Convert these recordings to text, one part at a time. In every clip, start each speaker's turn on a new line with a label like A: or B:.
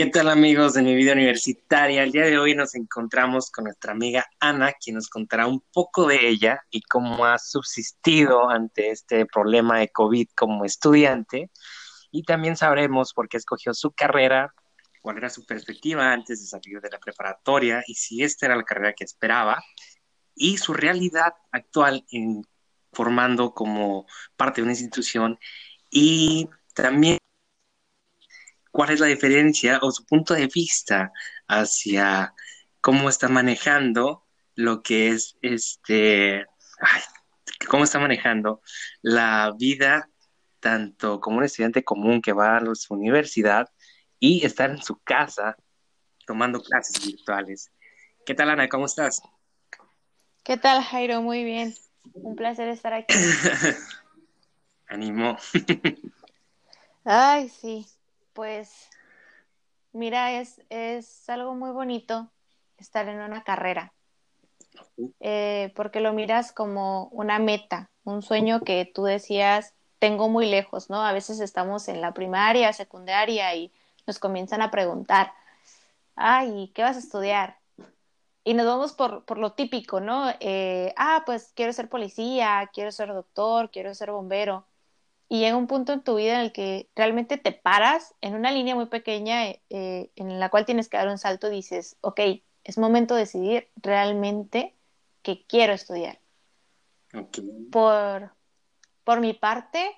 A: ¿Qué tal amigos de mi vida universitaria? El día de hoy nos encontramos con nuestra amiga Ana, quien nos contará un poco de ella y cómo ha subsistido ante este problema de COVID como estudiante. Y también sabremos por qué escogió su carrera, cuál era su perspectiva antes de salir de la preparatoria y si esta era la carrera que esperaba y su realidad actual en formando como parte de una institución y también cuál es la diferencia o su punto de vista hacia cómo está manejando lo que es este, cómo está manejando la vida tanto como un estudiante común que va a su universidad y estar en su casa tomando clases virtuales. ¿Qué tal, Ana? ¿Cómo estás?
B: ¿Qué tal, Jairo? Muy bien. Un placer estar aquí.
A: Animo.
B: Ay, sí. Pues, mira, es, es algo muy bonito estar en una carrera. Eh, porque lo miras como una meta, un sueño que tú decías, tengo muy lejos, ¿no? A veces estamos en la primaria, secundaria y nos comienzan a preguntar, ay, ¿qué vas a estudiar? Y nos vamos por, por lo típico, ¿no? Eh, ah, pues quiero ser policía, quiero ser doctor, quiero ser bombero. Y llega un punto en tu vida en el que realmente te paras en una línea muy pequeña eh, en la cual tienes que dar un salto y dices, ok, es momento de decidir realmente que quiero estudiar. Por, por mi parte,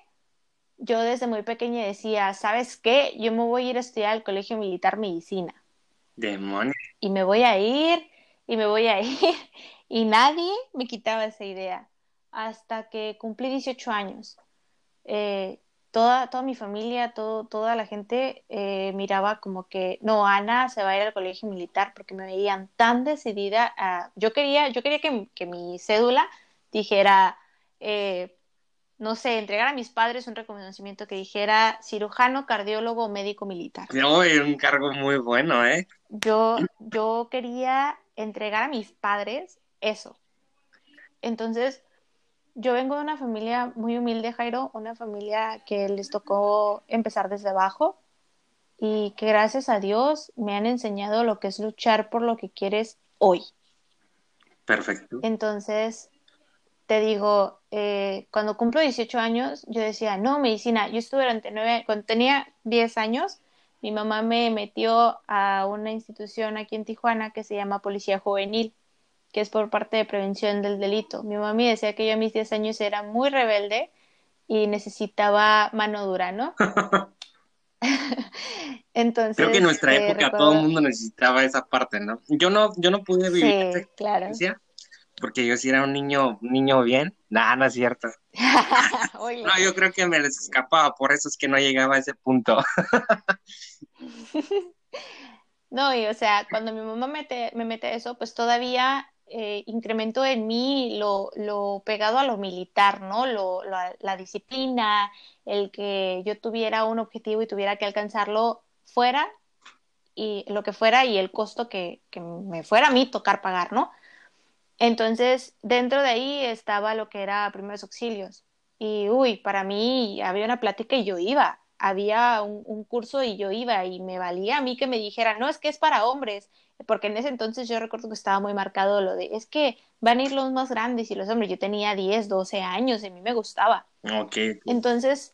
B: yo desde muy pequeña decía, ¿sabes qué? Yo me voy a ir a estudiar al Colegio Militar Medicina.
A: Demonios.
B: Y me voy a ir, y me voy a ir. Y nadie me quitaba esa idea hasta que cumplí 18 años. Eh, toda, toda mi familia, todo, toda la gente eh, miraba como que, no, Ana se va a ir al colegio militar porque me veían tan decidida. A... Yo quería, yo quería que, que mi cédula dijera... Eh, no sé, entregar a mis padres un reconocimiento que dijera cirujano, cardiólogo, médico militar.
A: No, un cargo muy bueno, ¿eh?
B: Yo, yo quería entregar a mis padres eso. Entonces, yo vengo de una familia muy humilde, Jairo, una familia que les tocó empezar desde abajo y que gracias a Dios me han enseñado lo que es luchar por lo que quieres hoy.
A: Perfecto.
B: Entonces, te digo, eh, cuando cumplo 18 años, yo decía, no, medicina, yo estuve durante nueve, cuando tenía 10 años, mi mamá me metió a una institución aquí en Tijuana que se llama Policía Juvenil, que es por parte de prevención del delito. Mi mamá me decía que yo a mis 10 años era muy rebelde y necesitaba mano dura, ¿no? Entonces,
A: creo que en nuestra eh, época todo el mundo necesitaba esa parte, ¿no? Yo no, yo no pude vivir
B: sí, claro
A: porque yo sí era un niño, niño bien. Nada, no es cierto. no, yo creo que me les escapaba, por eso es que no llegaba a ese punto.
B: no, y o sea, cuando mi mamá mete, me mete eso, pues todavía eh, incrementó en mí lo, lo, pegado a lo militar, ¿no? Lo, la disciplina, el que yo tuviera un objetivo y tuviera que alcanzarlo fuera y lo que fuera y el costo que, que me fuera a mí tocar pagar, ¿no? Entonces, dentro de ahí estaba lo que era primeros auxilios. Y, uy, para mí había una plática y yo iba. Había un, curso y yo iba y me valía a mí que me dijera, no, es que es para hombres, porque en ese entonces yo recuerdo que estaba muy marcado lo de, es que van a ir los más grandes y los hombres. Yo tenía 10, 12 años y a mí me gustaba.
A: Ok.
B: Entonces,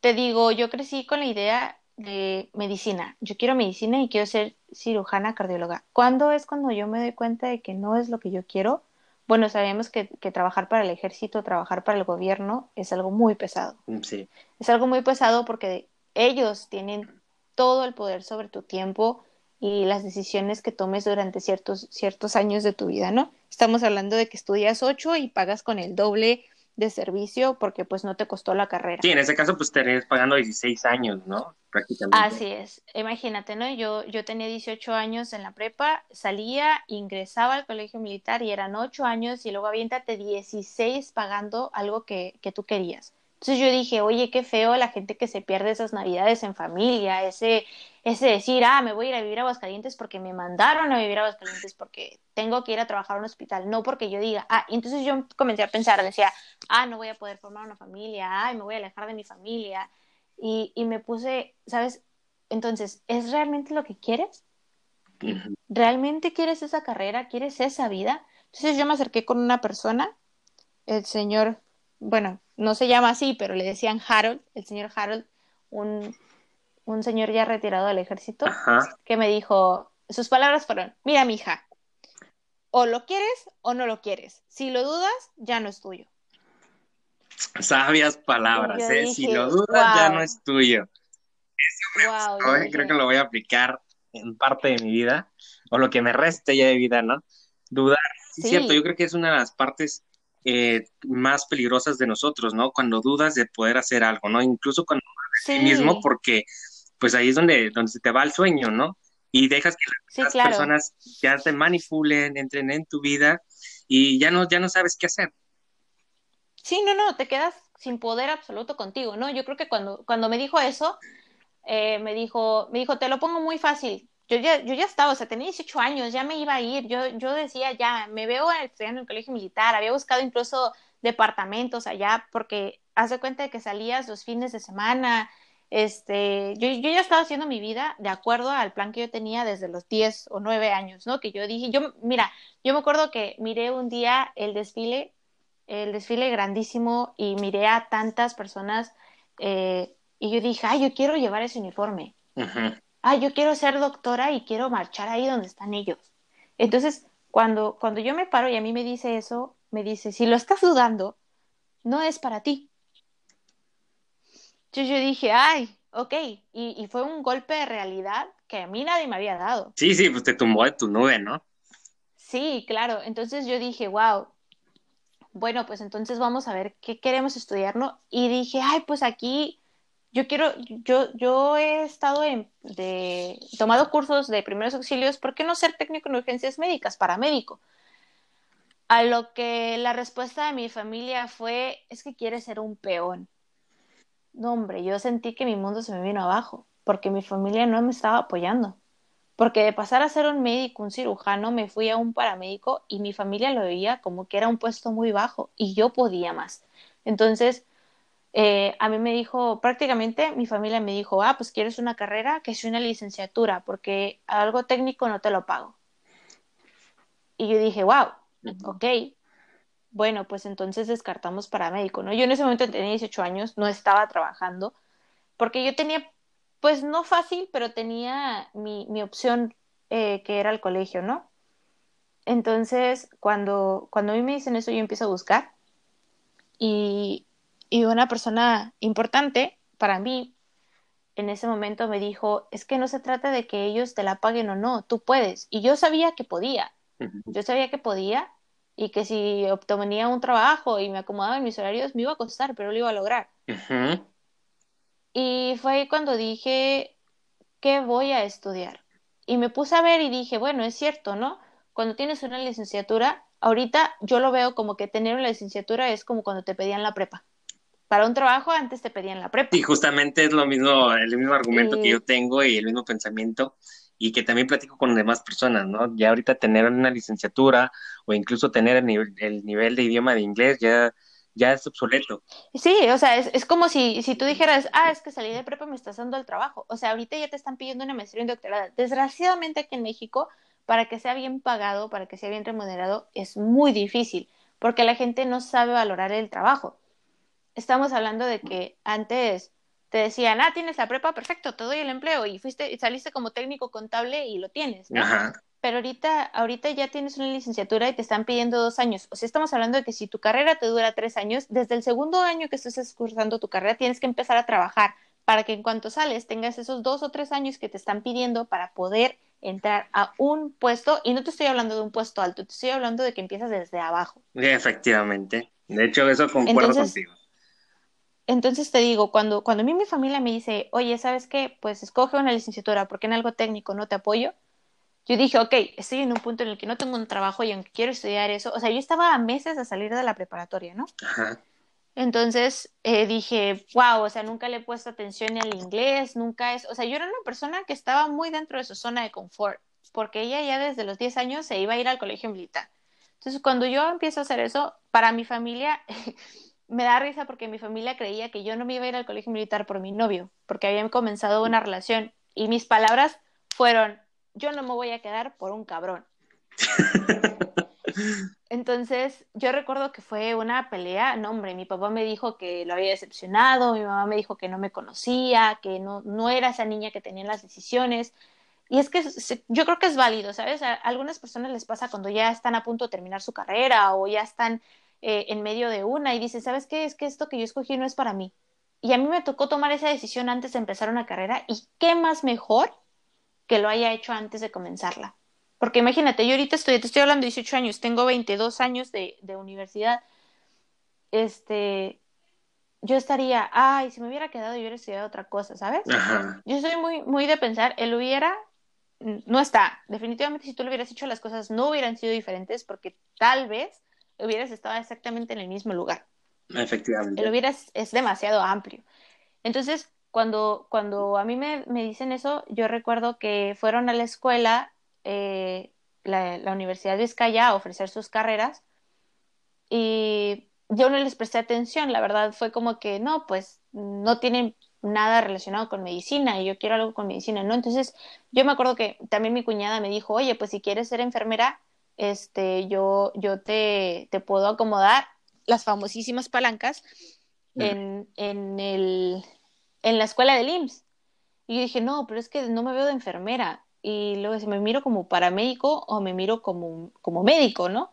B: te digo, yo crecí con la idea de medicina. Yo quiero medicina y quiero ser cirujana cardióloga. ¿Cuándo es cuando yo me doy cuenta de que no es lo que yo quiero? Bueno, sabemos que, trabajar para el ejército, trabajar para el gobierno es algo muy pesado.
A: Mm, sí.
B: Es algo muy pesado porque ellos tienen todo el poder sobre tu tiempo y las decisiones que tomes durante ciertos, ciertos años de tu vida, ¿no? Estamos hablando de que estudias ocho y pagas con el doble de servicio porque pues no te costó la carrera.
A: Sí, en ese caso pues estarías pagando 16 años, ¿no? Prácticamente.
B: Así es, imagínate, ¿no? Yo, yo tenía 18 años en la prepa, salía, ingresaba al colegio militar y eran 8 años y luego aviéntate 16 pagando algo que, que tú querías. Entonces yo dije, oye, qué feo la gente que se pierde esas navidades en familia, ese, ese decir, ah, me voy a ir a vivir a Aguascalientes porque me mandaron a vivir a Aguascalientes porque tengo que ir a trabajar a un hospital, no porque yo diga, ah, y entonces yo comencé a pensar, decía, ah, no voy a poder formar una familia, ay, me voy a alejar de mi familia, y, y me puse, ¿sabes? entonces, ¿es realmente lo que quieres? ¿Realmente quieres esa carrera? ¿Quieres esa vida? Entonces yo me acerqué con una persona, el señor, bueno, no se llama así, pero le decían Harold, el señor Harold, un, un señor ya retirado del ejército, que me dijo, sus palabras fueron, mira mi hija, o lo quieres o no lo quieres. Si lo dudas, ya no es tuyo.
A: Sabias palabras, ¿eh? si lo dudas, ya no es tuyo. Eso creo que lo voy a aplicar en parte de mi vida, o lo que me reste ya de vida, ¿no? Dudar. Sí, cierto, yo creo que es una de las partes eh, más peligrosas de nosotros, ¿no? Cuando dudas de poder hacer algo, ¿no? Incluso cuando ti mismo, porque pues ahí es donde, donde se te va el sueño, ¿no? y dejas que las personas ya te manipulen, entren en tu vida y ya no, ya no sabes qué hacer.
B: Sí, no, no, te quedas sin poder absoluto contigo, ¿no? Yo creo que cuando, cuando me dijo eso, eh, me dijo, me dijo, te lo pongo muy fácil. Yo ya, yo ya estaba, o sea, tenía 18 años, ya me iba a ir. Yo, yo decía, ya, me veo estudiando en el colegio militar, había buscado incluso departamentos allá, porque hace cuenta de que salías los fines de semana, este, yo, yo ya estaba haciendo mi vida de acuerdo al plan que yo tenía desde los 10 o 9 años, ¿no? Que yo dije, yo, mira, yo me acuerdo que miré un día el desfile, el desfile grandísimo y miré a tantas personas eh, y yo dije, ay, yo quiero llevar ese uniforme. Ay, yo quiero ser doctora y quiero marchar ahí donde están ellos. Entonces, cuando, cuando yo me paro y a mí me dice eso, me dice, si lo estás dudando, no es para ti yo, yo dije, ay, ok, y, y, fue un golpe de realidad que a mí nadie me había dado.
A: Sí, sí, pues te tumbó de tu nube, ¿no?
B: Sí, claro, entonces yo dije, wow, bueno, pues entonces vamos a ver qué queremos estudiar, ¿no? Y dije, ay, pues aquí yo quiero, yo, yo he estado en, de, tomado cursos de primeros auxilios, ¿por qué no ser técnico en urgencias médicas, paramédico? A lo que la respuesta de mi familia fue, es que quiere ser un peón. No, hombre, yo sentí que mi mundo se me vino abajo, porque mi familia no me estaba apoyando. Porque de pasar a ser un médico, un cirujano, me fui a un paramédico y mi familia lo veía como que era un puesto muy bajo y yo podía más. Entonces, eh, a mí me dijo, prácticamente mi familia me dijo, ah, pues quieres una carrera, que sea una licenciatura, porque algo técnico no te lo pago. Y yo dije, wow, ok, bueno, pues entonces descartamos paramédico, ¿no? Yo en ese momento tenía 18 años, no estaba trabajando, porque yo tenía, pues no fácil, pero tenía mi, mi opción eh, que era el colegio, ¿no? Entonces, cuando, cuando a mí me dicen eso, yo empiezo a buscar y, y una persona importante para mí en ese momento me dijo, es que no se trata de que ellos te la paguen o no, tú puedes. Y yo sabía que podía, yo sabía que podía y que si obtenía un trabajo y me acomodaba en mis horarios me iba a costar, pero lo iba a lograr. Y fue ahí cuando dije, ¿qué voy a estudiar? Y me puse a ver y dije, bueno, es cierto, ¿no? Cuando tienes una licenciatura, ahorita yo lo veo como que tener una licenciatura es como cuando te pedían la prepa. Para un trabajo antes te pedían la prepa.
A: Y justamente es lo mismo, el mismo argumento que yo tengo y el mismo pensamiento y que también platico con demás personas, ¿no? Ya ahorita tener una licenciatura o incluso tener el nivel, de idioma de inglés ya, ya es obsoleto.
B: Sí, o sea, es, es como si, si tú dijeras, ah, es que salí de prepa me estás dando el trabajo. O sea, ahorita ya te están pidiendo una maestría en doctorado. Desgraciadamente aquí en México, para que sea bien pagado, para que sea bien remunerado, es muy difícil, porque la gente no sabe valorar el trabajo. Estamos hablando de que antes te decían, ah, tienes la prepa, perfecto, te doy el empleo y fuiste saliste como técnico contable y lo tienes, ¿no? Pero ahorita, ahorita ya tienes una licenciatura y te están pidiendo dos años. O sea, estamos hablando de que si tu carrera te dura tres años, desde el segundo año que estés cursando tu carrera tienes que empezar a trabajar para que en cuanto sales tengas esos dos o tres años que te están pidiendo para poder entrar a un puesto. Y no te estoy hablando de un puesto alto, te estoy hablando de que empiezas desde abajo.
A: Efectivamente. De hecho, eso concuerdo contigo.
B: Entonces te digo, cuando, cuando a mí mi familia me dice, oye, ¿sabes qué? Pues escoge una licenciatura porque en algo técnico no te apoyo. Yo dije, ok, estoy en un punto en el que no tengo un trabajo y aunque quiero estudiar eso, o sea, yo estaba a meses de salir de la preparatoria, ¿no? Entonces eh, dije, wow, o sea, nunca le he puesto atención al inglés, nunca es, o sea, yo era una persona que estaba muy dentro de su zona de confort, porque ella ya desde los 10 años se iba a ir al colegio militar. Entonces, cuando yo empiezo a hacer eso, para mi familia, me da risa porque mi familia creía que yo no me iba a ir al colegio militar por mi novio, porque habían comenzado una relación Y mis palabras fueron, yo no me voy a quedar por un cabrón. Entonces, yo recuerdo que fue una pelea, no hombre, mi papá me dijo que lo había decepcionado, mi mamá me dijo que no me conocía, que no, no era esa niña que tenía las decisiones. Y es que yo creo que es válido, ¿sabes? A algunas personas les pasa cuando ya están a punto de terminar su carrera o ya están eh, en medio de una y dicen, ¿sabes qué? Es que esto que yo escogí no es para mí. Y a mí me tocó tomar esa decisión antes de empezar una carrera y qué más mejor que lo haya hecho antes de comenzarla. Porque imagínate, yo ahorita estoy, te estoy hablando de 18 años, tengo 22 años de, de universidad. Este, yo estaría, ay, si me hubiera quedado, yo hubiera estudiado otra cosa, ¿sabes? Yo soy muy, muy de pensar, él hubiera, no está. Definitivamente, si tú lo hubieras hecho, las cosas no hubieran sido diferentes porque tal vez hubieras estado exactamente en el mismo lugar.
A: Efectivamente.
B: El hubieras es demasiado amplio. Entonces, cuando, cuando a mí me, me dicen eso, yo recuerdo que fueron a la escuela eh, la, Universidad de Vizcaya a ofrecer sus carreras y yo no les presté atención, la verdad fue como que no, pues no tienen nada relacionado con medicina y yo quiero algo con medicina, ¿no? Entonces yo me acuerdo que también mi cuñada me dijo, oye, pues si quieres ser enfermera, este, yo, yo te, te puedo acomodar las famosísimas palancas en, en, el, en la escuela del IMSS. Y yo dije, no, pero es que no me veo de enfermera y luego si me miro como paramédico o me miro como, como médico, ¿no?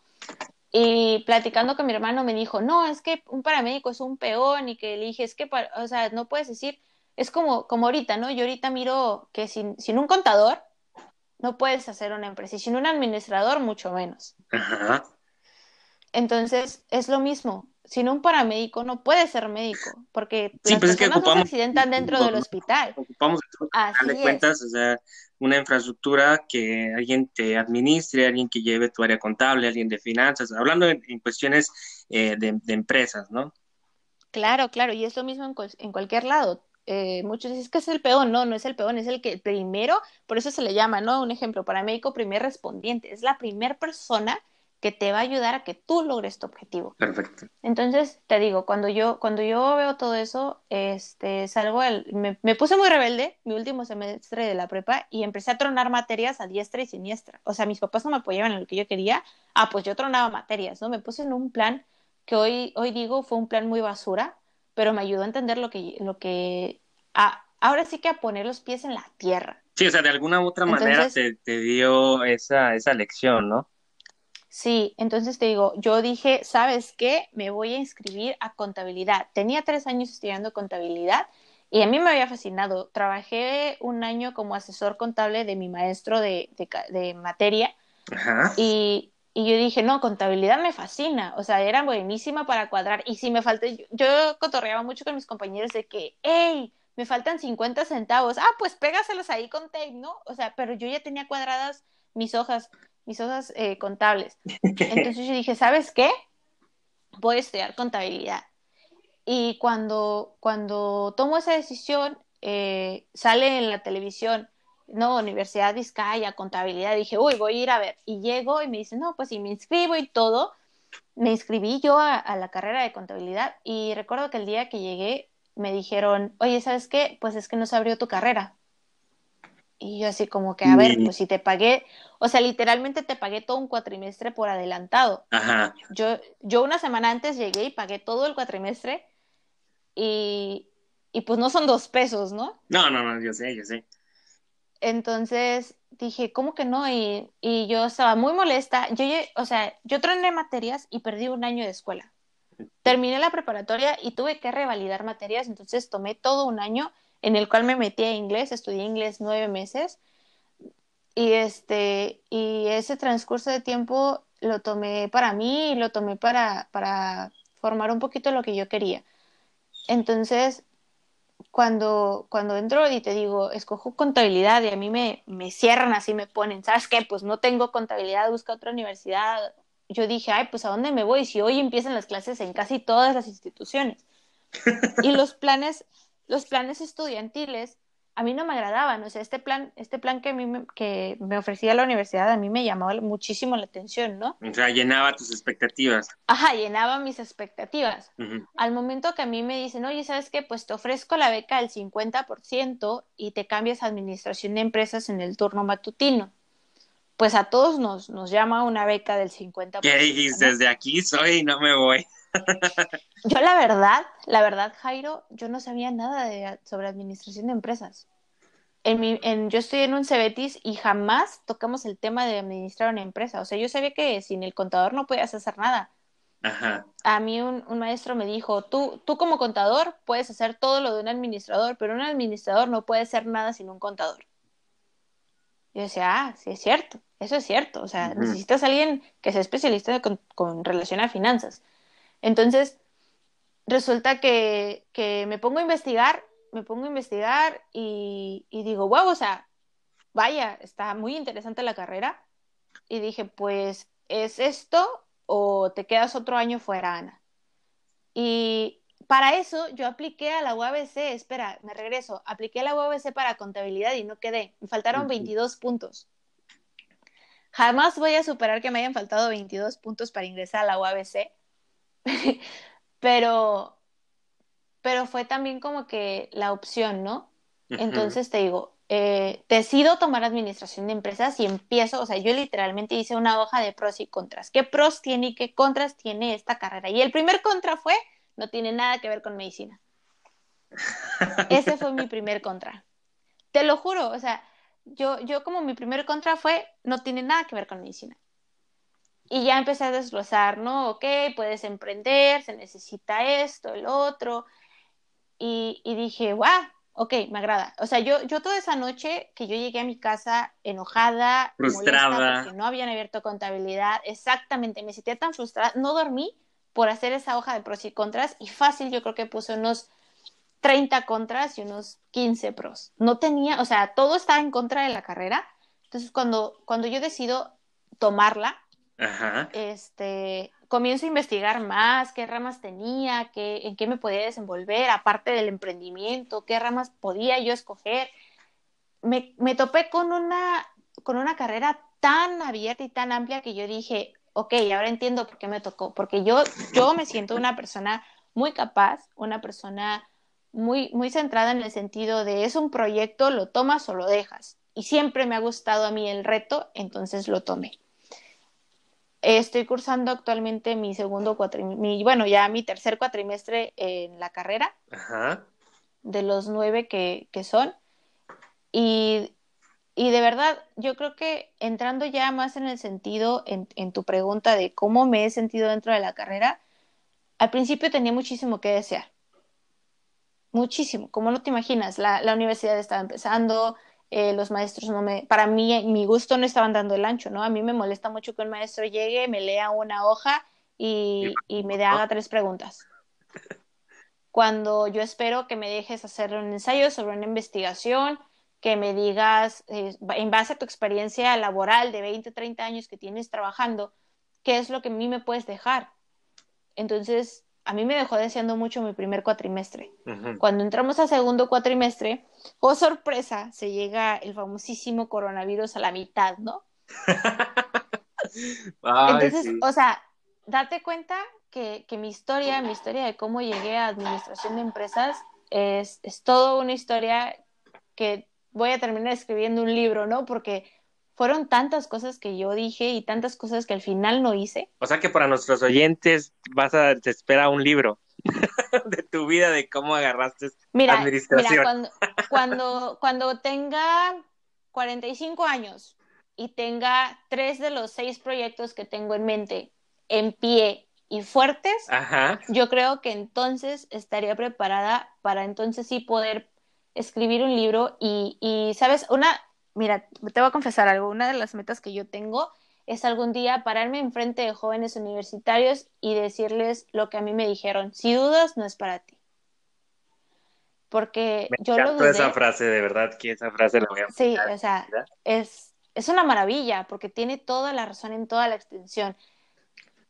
B: Y platicando con mi hermano me dijo, no, es que un paramédico es un peón y que le dije, es que, o sea, no puedes decir, es como, como ahorita, ¿no? Yo ahorita miro que sin, sin un contador no puedes hacer una empresa y sin un administrador mucho menos. Ajá. Entonces, es lo mismo sin un paramédico no puede ser médico, porque
A: sí, las pues personas es que
B: no se accidentan dentro del hospital.
A: Ocupamos, de cuentas, o sea, una infraestructura que alguien te administre, alguien que lleve tu área contable, alguien de finanzas, hablando en, cuestiones eh, de, empresas, ¿no?
B: Claro, claro, y es lo mismo en, cualquier lado. Eh, muchos dicen que es el peón, no, no es el peón, es el que primero, por eso se le llama, ¿no? Un ejemplo, paramédico primer respondiente, es la primera persona que te va a ayudar a que tú logres tu objetivo.
A: Perfecto.
B: Entonces, te digo, cuando yo, cuando yo veo todo eso, este, salgo, el, me, puse muy rebelde mi último semestre de la prepa y empecé a tronar materias a diestra y siniestra. O sea, mis papás no me apoyaban en lo que yo quería, ah, pues yo tronaba materias, ¿no? Me puse en un plan que hoy, hoy digo fue un plan muy basura, pero me ayudó a entender lo que, lo que, a, ahora sí que a poner los pies en la tierra.
A: Sí, o sea, de alguna u otra manera te, te dio esa, esa lección, ¿no?
B: Sí, entonces te digo, yo dije, ¿sabes qué? Me voy a inscribir a contabilidad. Tenía tres años estudiando contabilidad y a mí me había fascinado. Trabajé un año como asesor contable de mi maestro de, de, materia Y, y, yo dije, no, contabilidad me fascina. O sea, era buenísima para cuadrar. Y si me falta, yo, yo cotorreaba mucho con mis compañeros de que, hey, me faltan 50 centavos. Ah, pues pégaselos ahí con tape, ¿no? O sea, pero yo ya tenía cuadradas mis hojas mis hojas eh, contables. Entonces yo dije, ¿sabes qué? Voy a estudiar contabilidad. Y cuando, cuando tomo esa decisión, eh, sale en la televisión, no, Universidad Vizcaya, contabilidad, dije, uy, voy a ir a ver. Y llego y me dicen, no, pues si me inscribo y todo. Me inscribí yo a, a la carrera de contabilidad y recuerdo que el día que llegué me dijeron, oye, ¿sabes qué? Pues es que no se abrió tu carrera. Y yo así como que, a ver, pues si te pagué, o sea, literalmente te pagué todo un cuatrimestre por adelantado.
A: Ajá.
B: Yo, yo una semana antes llegué y pagué todo el cuatrimestre y, y pues no son dos pesos, ¿no?
A: No, no, no, yo sé, yo sé.
B: Entonces dije, ¿cómo que no? Y, y yo estaba muy molesta. Yo, o sea, yo troné materias y perdí un año de escuela. Terminé la preparatoria y tuve que revalidar materias, entonces tomé todo un año en el cual me metí a inglés, estudié inglés nueve meses y este y ese transcurso de tiempo lo tomé para mí y lo tomé para, para formar un poquito lo que yo quería. Entonces, cuando, cuando entro y te digo, escojo contabilidad y a mí me, me cierran así, me ponen, ¿sabes qué? Pues no tengo contabilidad, busca otra universidad. Yo dije, ay, pues ¿a dónde me voy? Si hoy empiezan las clases en casi todas las instituciones. y los planes, los planes estudiantiles a mí no me agradaban, o sea, este plan, este plan que a mí me, que me ofrecía la universidad a mí me llamaba muchísimo la atención, ¿no?
A: O sea, llenaba tus expectativas.
B: Ajá, llenaba mis expectativas. Al momento que a mí me dicen, oye, ¿sabes qué? Pues te ofrezco la beca del 50% y te cambias a administración de empresas en el turno matutino. Pues a todos nos, nos llama una beca del 50%.
A: ¿Qué dijiste? Desde aquí soy y no me voy.
B: Yo la verdad, la verdad, Jairo, yo no sabía nada de, sobre administración de empresas. En mi, en, yo estoy en un Cebetis y jamás tocamos el tema de administrar una empresa. O sea, yo sabía que sin el contador no podías hacer nada.
A: Ajá.
B: A mí un, un, maestro me dijo, tú, tú como contador puedes hacer todo lo de un administrador, pero un administrador no puede hacer nada sin un contador. Yo decía, ah, sí es cierto, eso es cierto. O sea, necesitas a alguien que sea especialista con, con relación a finanzas. Entonces, resulta que, que, me pongo a investigar, me pongo a investigar y, digo, wow, o sea, vaya, está muy interesante la carrera. Y dije, pues, ¿es esto o te quedas otro año fuera, Ana? Y para eso yo apliqué a la UABC, espera, me regreso, apliqué a la UABC para contabilidad y no quedé, me faltaron 22 puntos. Jamás voy a superar que me hayan faltado 22 puntos para ingresar a la UABC pero, pero fue también como que la opción, ¿no? Entonces te digo, eh, decido tomar administración de empresas y empiezo, o sea, yo literalmente hice una hoja de pros y contras. ¿Qué pros tiene y qué contras tiene esta carrera? Y el primer contra fue, no tiene nada que ver con medicina. Ese fue mi primer contra. Te lo juro, o sea, yo, yo como mi primer contra fue, no tiene nada que ver con medicina. Y ya empecé a desglosar, ¿no? Ok, puedes emprender, se necesita esto, el otro. Y, y dije, wow, ok, me agrada. O sea, yo, yo toda esa noche que yo llegué a mi casa enojada,
A: frustrada,
B: porque no habían abierto contabilidad, exactamente, me sentía tan frustrada, no dormí por hacer esa hoja de pros y contras y fácil yo creo que puse unos 30 contras y unos 15 pros. No tenía, o sea, todo estaba en contra de la carrera. Entonces, cuando, cuando yo decido tomarla, este, comienzo a investigar más, qué ramas tenía, qué, en qué me podía desenvolver, aparte del emprendimiento, qué ramas podía yo escoger. Me, me topé con una, con una carrera tan abierta y tan amplia que yo dije, ok, ahora entiendo por qué me tocó, porque yo, yo me siento una persona muy capaz, una persona muy, muy centrada en el sentido de es un proyecto, lo tomas o lo dejas. Y siempre me ha gustado a mí el reto, entonces lo tomé. Estoy cursando actualmente mi segundo cuatrimestre, bueno, ya mi tercer cuatrimestre en la carrera, de los nueve que, son. Y, de verdad, yo creo que entrando ya más en el sentido, en, en tu pregunta de cómo me he sentido dentro de la carrera, al principio tenía muchísimo que desear. Muchísimo, como no te imaginas, la, la universidad estaba empezando, eh, los maestros no me, para mí, mi gusto no estaban dando el ancho, ¿no? A mí me molesta mucho que un maestro llegue, me lea una hoja y, y me haga tres preguntas. Cuando yo espero que me dejes hacer un ensayo sobre una investigación, que me digas, eh, en base a tu experiencia laboral de 20, 30 años que tienes trabajando, qué es lo que a mí me puedes dejar. Entonces, a mí me dejó deseando mucho mi primer cuatrimestre. Cuando entramos a segundo cuatrimestre, oh sorpresa, se llega el famosísimo coronavirus a la mitad, ¿no? Entonces, o sea, date cuenta que, que, mi historia, mi historia de cómo llegué a administración de empresas, es, es toda una historia que voy a terminar escribiendo un libro, ¿no? Porque fueron tantas cosas que yo dije y tantas cosas que al final no hice.
A: O sea que para nuestros oyentes vas a te espera un libro de tu vida de cómo agarraste
B: mira, administración. Mira, cuando, cuando, cuando tenga 45 años y tenga tres de los seis proyectos que tengo en mente en pie y fuertes, yo creo que entonces estaría preparada para entonces sí poder escribir un libro y, y sabes, una, mira, te voy a confesar algo, una de las metas que yo tengo es algún día pararme enfrente de jóvenes universitarios y decirles lo que a mí me dijeron, si dudas, no es para ti. Porque
A: me
B: yo lo
A: dudé. esa frase, de verdad, que esa frase la voy a
B: Sí, o sea, es, es una maravilla porque tiene toda la razón en toda la extensión.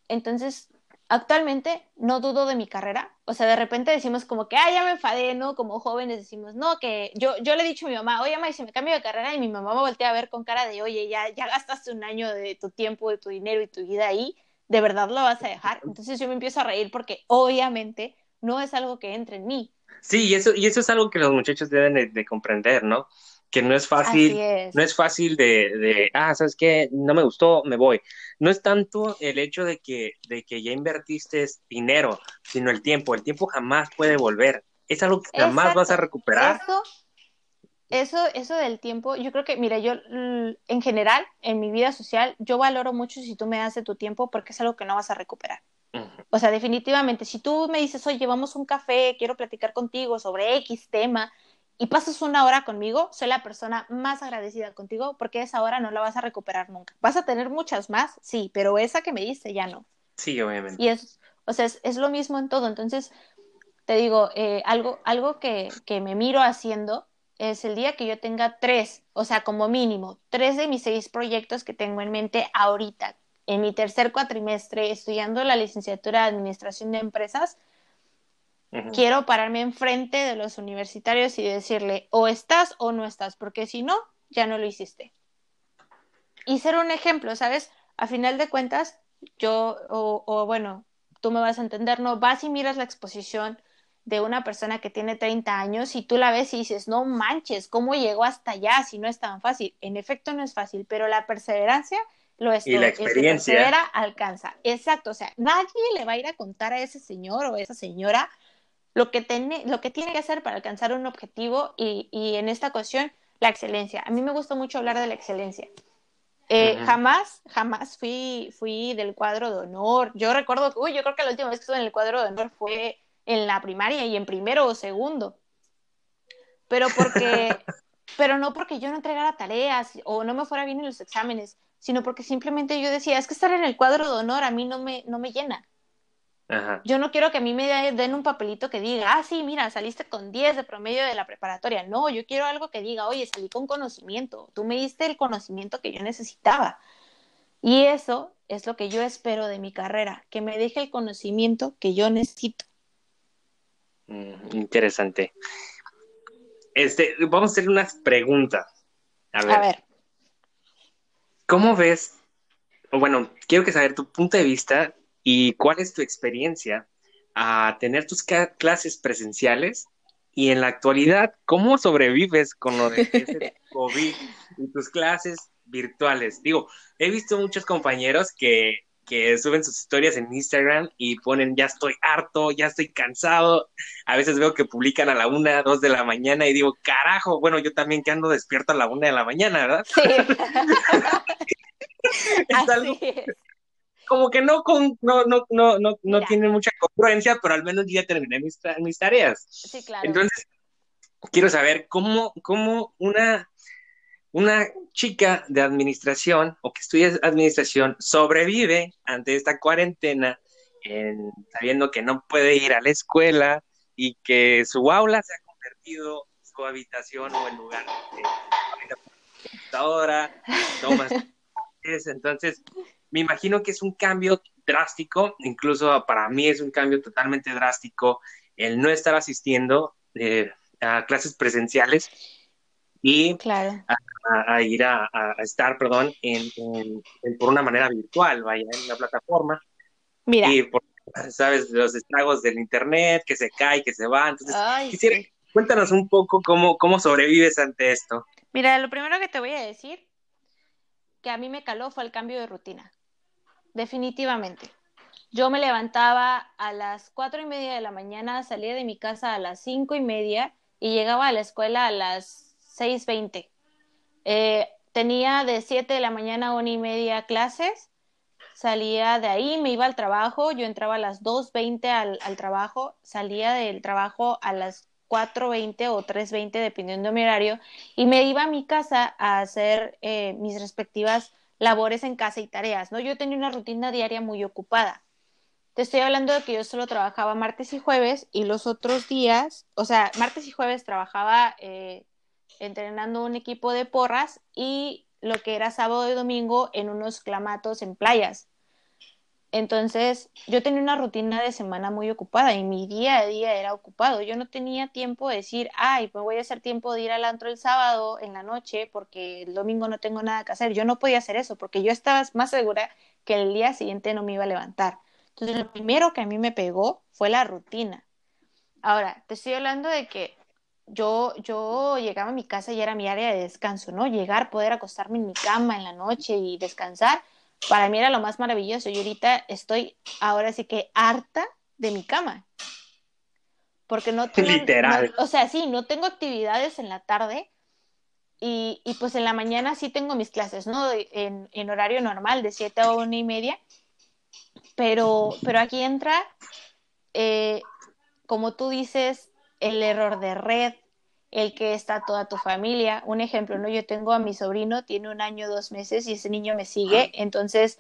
B: Entonces, actualmente no dudo de mi carrera, o sea, de repente decimos como que, ah, ya me enfadé, ¿no? Como jóvenes decimos, no, que yo, yo le he dicho a mi mamá, oye, mamá, si me cambio de carrera, y mi mamá me voltea a ver con cara de, oye, ya, ya gastaste un año de tu tiempo, de tu dinero y tu vida ahí, ¿de verdad lo vas a dejar? Entonces yo me empiezo a reír porque obviamente no es algo que entre en mí.
A: Sí, y eso, y eso es algo que los muchachos deben de comprender, ¿no? Que no es fácil, no es fácil de, de, ah, ¿sabes qué? No me gustó, me voy. No es tanto el hecho de que, de que ya invertiste dinero, sino el tiempo. El tiempo jamás puede volver. Es algo que jamás vas a recuperar.
B: Eso, eso, eso del tiempo, yo creo que, mira, yo en general, en mi vida social, yo valoro mucho si tú me das de tu tiempo porque es algo que no vas a recuperar. O sea, definitivamente, si tú me dices, oye, vamos un café, quiero platicar contigo sobre X tema, y pasas una hora conmigo, soy la persona más agradecida contigo porque esa hora no la vas a recuperar nunca. Vas a tener muchas más, sí, pero esa que me diste ya no.
A: Sí, obviamente.
B: Y es, o sea, es, lo mismo en todo. Entonces, te digo, eh, algo, algo que, que me miro haciendo es el día que yo tenga tres, o sea, como mínimo, tres de mis seis proyectos que tengo en mente ahorita, en mi tercer cuatrimestre, estudiando la licenciatura de Administración de Empresas, Quiero pararme enfrente de los universitarios y decirle, o estás o no estás, porque si no, ya no lo hiciste. Y ser un ejemplo, ¿sabes? A final de cuentas, yo, o, o bueno, tú me vas a entender, ¿no? Vas y miras la exposición de una persona que tiene 30 años y tú la ves y dices, no manches, ¿cómo llegó hasta allá si no es tan fácil? En efecto no es fácil, pero la perseverancia lo es.
A: Y la experiencia.
B: alcanza. Exacto, o sea, nadie le va a ir a contar a ese señor o esa señora lo que, tiene, lo que tiene que hacer para alcanzar un objetivo y, y, en esta ocasión la excelencia. A mí me gusta mucho hablar de la excelencia. Eh, jamás, jamás fui, fui del cuadro de honor. Yo recuerdo que, uy, yo creo que la última vez que estuve en el cuadro de honor fue en la primaria y en primero o segundo. Pero porque, pero no porque yo no entregara tareas o no me fuera bien en los exámenes, sino porque simplemente yo decía, es que estar en el cuadro de honor a mí no me, no me llena. Yo no quiero que a mí me den un papelito que diga, ah, sí, mira, saliste con 10 de promedio de la preparatoria. No, yo quiero algo que diga, oye, salí con conocimiento. Tú me diste el conocimiento que yo necesitaba. Y eso es lo que yo espero de mi carrera, que me deje el conocimiento que yo necesito.
A: Mm, interesante. Este, vamos a hacer unas preguntas. A ver. A ver. ¿Cómo ves? Bueno, quiero que saber tu punto de vista ¿Y cuál es tu experiencia a tener tus clases presenciales? Y en la actualidad, ¿cómo sobrevives con lo de ese COVID y tus clases virtuales? Digo, he visto muchos compañeros que, que suben sus historias en Instagram y ponen ya estoy harto, ya estoy cansado. A veces veo que publican a la una, dos de la mañana y digo, carajo, bueno, yo también que ando despierto a la una de la mañana, ¿verdad? Sí. como que no, con, no, no, no, no, no tiene mucha congruencia, pero al menos ya terminé mis, mis tareas.
B: Sí, claro.
A: Entonces, quiero saber cómo, cómo una, una chica de administración o que estudia administración sobrevive ante esta cuarentena sabiendo que no puede ir a la escuela y que su aula se ha convertido su habitación o el lugar de computadora, tomas entonces me imagino que es un cambio drástico, incluso para mí es un cambio totalmente drástico el no estar asistiendo eh, a clases presenciales y a, ir a, estar, perdón, en, por una manera virtual, vaya, en la plataforma.
B: Mira.
A: Y por, sabes, los estragos del internet, que se cae, que se va. Entonces, quisiera, cuéntanos un poco cómo, cómo sobrevives ante esto.
B: Mira, lo primero que te voy a decir que a mí me caló fue el cambio de rutina definitivamente. Yo me levantaba a las cuatro y media de la mañana, salía de mi casa a las cinco y media y llegaba a la escuela a las seis veinte. Eh, tenía de siete de la mañana a una y media clases, salía de ahí, me iba al trabajo, yo entraba a las dos veinte al, trabajo, salía del trabajo a las cuatro veinte o tres veinte, dependiendo de mi horario, y me iba a mi casa a hacer eh, mis respectivas labores en casa y tareas, ¿no? Yo tenía una rutina diaria muy ocupada. Te estoy hablando de que yo solo trabajaba martes y jueves y los otros días, o sea, martes y jueves trabajaba eh, entrenando un equipo de porras y lo que era sábado y domingo en unos clamatos en playas. Entonces, yo tenía una rutina de semana muy ocupada y mi día a día era ocupado. Yo no tenía tiempo de decir, ay, me voy a hacer tiempo de ir al antro el sábado en la noche porque el domingo no tengo nada que hacer. Yo no podía hacer eso porque yo estaba más segura que el día siguiente no me iba a levantar. Entonces, lo primero que a mí me pegó fue la rutina. Ahora, te estoy hablando de que yo, yo llegaba a mi casa y era mi área de descanso, ¿no? Llegar, poder acostarme en mi cama en la noche y descansar para mí era lo más maravilloso. Y ahorita estoy ahora sí que harta de mi cama. Porque no tengo.
A: Literal.
B: o sea, sí, no tengo actividades en la tarde. Y, y, pues en la mañana sí tengo mis clases, ¿no? En, en horario normal, de 7 a 1 y media. Pero, pero aquí entra, eh, como tú dices, el error de red, el que está toda tu familia. Un ejemplo, ¿no? Yo tengo a mi sobrino, tiene un año, dos meses y ese niño me sigue, entonces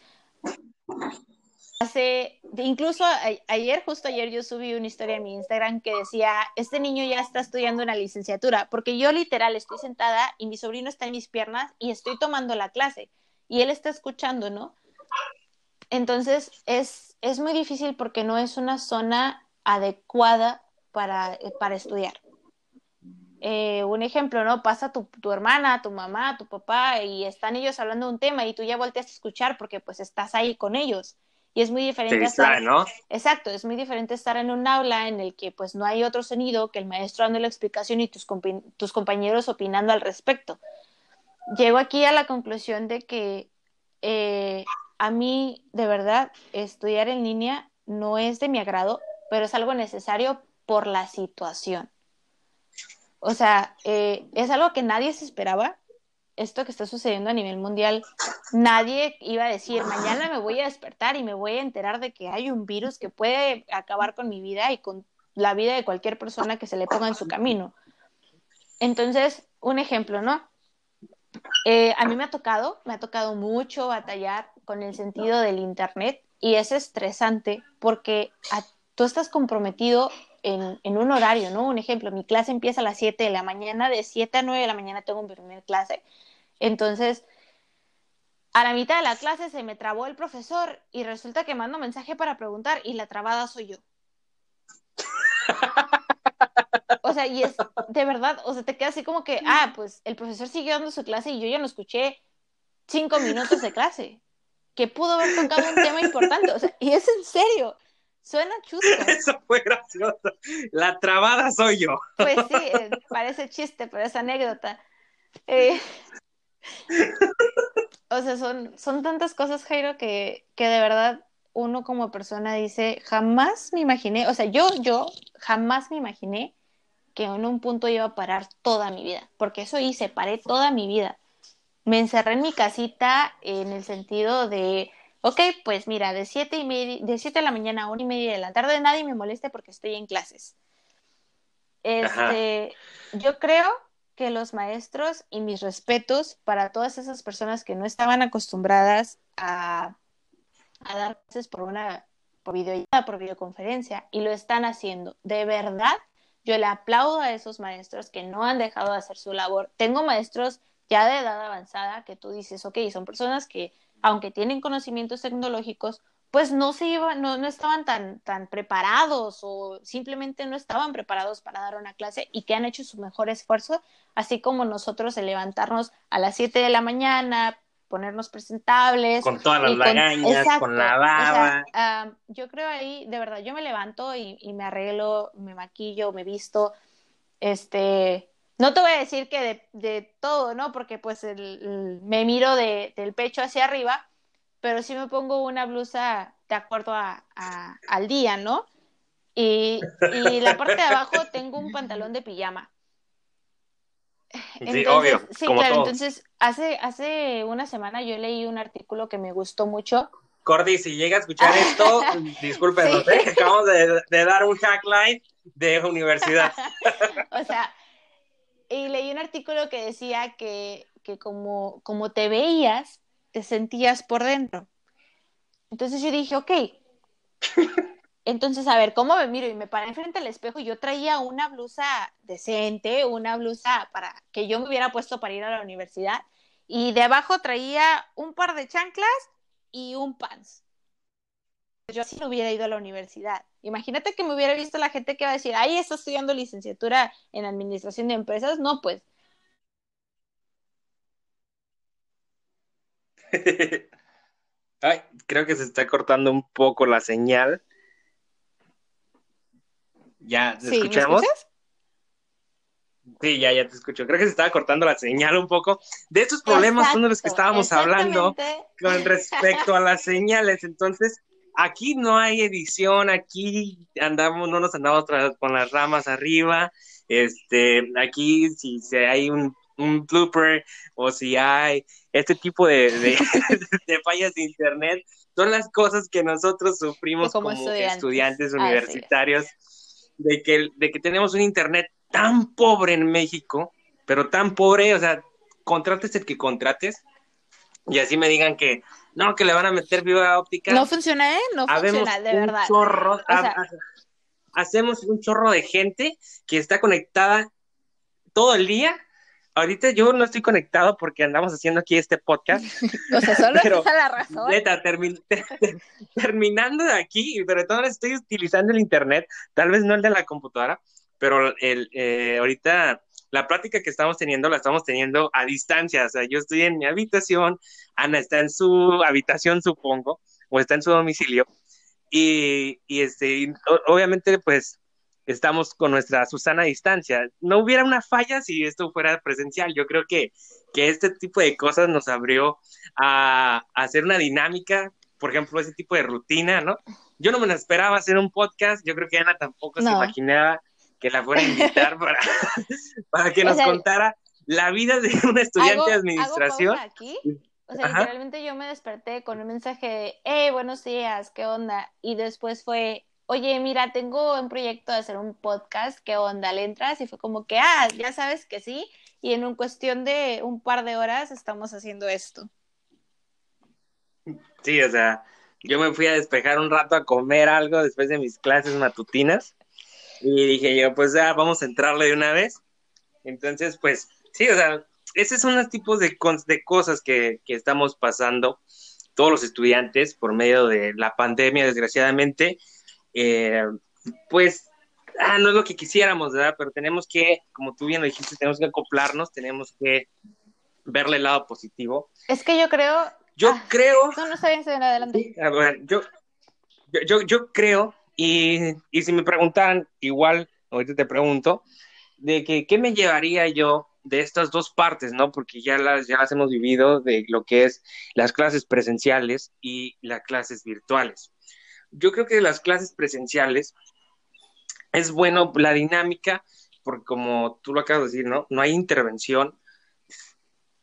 B: hace, incluso ayer, justo ayer yo subí una historia en mi Instagram que decía, este niño ya está estudiando una licenciatura, porque yo literal estoy sentada y mi sobrino está en mis piernas y estoy tomando la clase y él está escuchando, ¿no? Entonces es, es muy difícil porque no es una zona adecuada para, para estudiar. Eh, un ejemplo, ¿no? Pasa tu, tu, hermana, tu mamá, tu papá y están ellos hablando de un tema y tú ya volteas a escuchar porque pues estás ahí con ellos. Y es muy diferente
A: estar, ¿no?
B: Exacto, es muy diferente estar en un aula en el que pues no hay otro sonido que el maestro dando la explicación y tus, tus compañeros opinando al respecto. Llego aquí a la conclusión de que eh, a mí, de verdad, estudiar en línea no es de mi agrado, pero es algo necesario por la situación. O sea, eh, es algo que nadie se esperaba. Esto que está sucediendo a nivel mundial, nadie iba a decir, mañana me voy a despertar y me voy a enterar de que hay un virus que puede acabar con mi vida y con la vida de cualquier persona que se le ponga en su camino. Entonces, un ejemplo, ¿no? Eh, a mí me ha tocado, me ha tocado mucho batallar con el sentido del Internet y es estresante porque tú estás comprometido en, un horario, ¿no? Un ejemplo, mi clase empieza a las 7 de la mañana, de 7 a 9 de la mañana tengo mi primera clase. Entonces, a la mitad de la clase se me trabó el profesor y resulta que mando mensaje para preguntar y la trabada soy yo. O sea, y es de verdad, o sea, te queda así como que, ah, pues el profesor siguió dando su clase y yo ya no escuché cinco minutos de clase, que pudo haber tocado un tema importante, o sea, y es en serio. Suena chusco.
A: Eso fue gracioso. La trabada soy yo.
B: Pues sí, eh, parece chiste, pero es anécdota. Eh, o sea, son, son tantas cosas, Jairo, que, que de verdad uno como persona dice, jamás me imaginé, o sea, yo, yo jamás me imaginé que en un punto iba a parar toda mi vida, porque eso hice, paré toda mi vida. Me encerré en mi casita en el sentido de ok, pues mira, de siete y media, de siete de la mañana a una y media de la tarde nadie me moleste porque estoy en clases. Este, yo creo que los maestros y mis respetos para todas esas personas que no estaban acostumbradas a, a dar clases por una por videollamada, por videoconferencia y lo están haciendo. De verdad, yo le aplaudo a esos maestros que no han dejado de hacer su labor. Tengo maestros ya de edad avanzada que tú dices, ok, son personas que aunque tienen conocimientos tecnológicos, pues no se iban, no, no estaban tan, tan preparados o simplemente no estaban preparados para dar una clase y que han hecho su mejor esfuerzo, así como nosotros el levantarnos a las 7 de la mañana, ponernos presentables.
A: Con todas las lagañas, con la baba.
B: yo creo ahí, de verdad, yo me levanto y, y, me arreglo, me maquillo, me visto, este, no te voy a decir que de, de todo, ¿no? Porque pues el, me miro de, del pecho hacia arriba, pero sí me pongo una blusa de acuerdo a, al día, ¿no? Y, y, la parte de abajo tengo un pantalón de pijama.
A: sí, obvio.
B: Sí, claro, entonces hace, hace una semana yo leí un artículo que me gustó mucho.
A: Cordy, si llega a escuchar esto, discúlpenos, ¿eh? acabamos de, de, dar un hackline de universidad.
B: o sea, y leí un artículo que decía que, que como, como te veías, te sentías por dentro. Entonces yo dije, ok. Entonces, a ver, ¿cómo me miro? Y me paré enfrente al espejo y yo traía una blusa decente, una blusa para que yo me hubiera puesto para ir a la universidad. Y de abajo traía un par de chanclas y un pants. Yo así no hubiera ido a la universidad. Imagínate que me hubiera visto la gente que va a decir, ahí está estudiando licenciatura en administración de empresas. No, pues.
A: Ay, creo que se está cortando un poco la señal. ¿Ya ¿te escuchamos? Sí, ya, ya te escucho. Creo que se estaba cortando la señal un poco. De estos problemas son de los que estábamos hablando con respecto a las señales. Entonces, aquí no hay edición, aquí andamos, no nos andamos con las ramas arriba. Este, aquí si, si hay un, un blooper o si hay este tipo de, de, fallas de internet, son las cosas que nosotros sufrimos como, estudiantes, universitarios, de, que, de que tenemos un internet tan pobre en México, pero tan pobre, o sea, contrates el que contrates, y así me digan que no, que le van a meter fibra óptica.
B: No funciona, ¿eh? No funciona, de verdad.
A: Chorro, hacemos un chorro de gente que está conectada todo el día. Ahorita yo no estoy conectado porque andamos haciendo aquí este podcast.
B: o sea, solo pero, es la razón.
A: Neta, terminando de aquí, pero todavía estoy utilizando el internet, tal vez no el de la computadora, pero el, eh, ahorita la plática que estamos teniendo la estamos teniendo a distancia, o sea, yo estoy en mi habitación, Ana está en su habitación, supongo, o está en su domicilio, y, y este, obviamente, pues, estamos con nuestra Susana a distancia. No hubiera una falla si esto fuera presencial. Yo creo que, que este tipo de cosas nos abrió a, a hacer una dinámica, por ejemplo, ese tipo de rutina, ¿no? Yo no me esperaba hacer un podcast, yo creo que Ana tampoco se imaginaba que la fuera a invitar para, para que nos contara la vida de un estudiante de administración.
B: aquí? O sea, literalmente yo me desperté con un mensaje de, hey, buenos días, ¿qué onda? Y después fue, oye, mira, tengo un proyecto de hacer un podcast, ¿qué onda? ¿Le entras? Y fue como que, ah, ya sabes que sí. Y en un cuestión de un par de horas estamos haciendo esto.
A: Sí, o sea, yo me fui a despejar un rato a comer algo después de mis clases matutinas y dije yo, pues ya vamos a entrarle de una vez. Entonces, pues sí, o sea, esos son los tipos de, de cosas que, que estamos pasando todos los estudiantes por medio de la pandemia, desgraciadamente. Eh, pues ah, no es lo que quisiéramos, ¿verdad? Pero tenemos que, como tú bien lo dijiste, tenemos que acoplarnos, tenemos que verle el lado positivo.
B: Es que yo creo...
A: Yo ah, creo...
B: No, no se adelante.
A: a ver, yo, yo, yo creo y, y si me preguntan, igual, ahorita te pregunto, de que qué me llevaría yo de estas dos partes, ¿no? Porque ya las, ya las hemos vivido de lo que es las clases presenciales y las clases virtuales. Yo creo que las clases presenciales es bueno la dinámica, porque como tú lo acabas de decir, ¿no? No hay intervención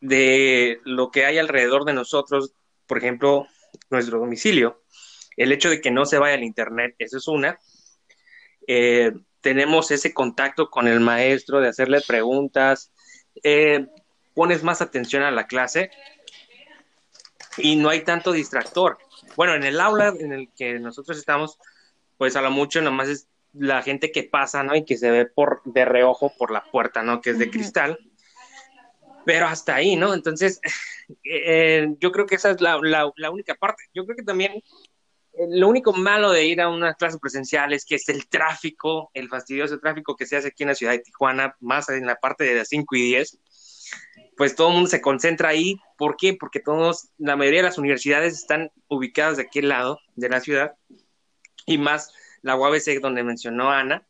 A: de lo que hay alrededor de nosotros, por ejemplo, nuestro domicilio el hecho de que no se vaya al Internet, eso es una. Eh, tenemos ese contacto con el maestro, de hacerle preguntas, eh, pones más atención a la clase y no hay tanto distractor. Bueno, en el aula en el que nosotros estamos, pues a lo mucho nomás es la gente que pasa, ¿no? Y que se ve por de reojo por la puerta, ¿no? Que es de cristal. Pero hasta ahí, ¿no? Entonces, eh, yo creo que esa es la, la, única parte. Yo creo que también lo único malo de ir a una clase presencial es que es el tráfico, el fastidioso tráfico que se hace aquí en la ciudad de Tijuana, más en la parte de las 5 y 10, pues todo el mundo se concentra ahí. ¿Por qué? Porque todos, la mayoría de las universidades están ubicadas de aquel lado de la ciudad y más la UABC, donde mencionó Ana,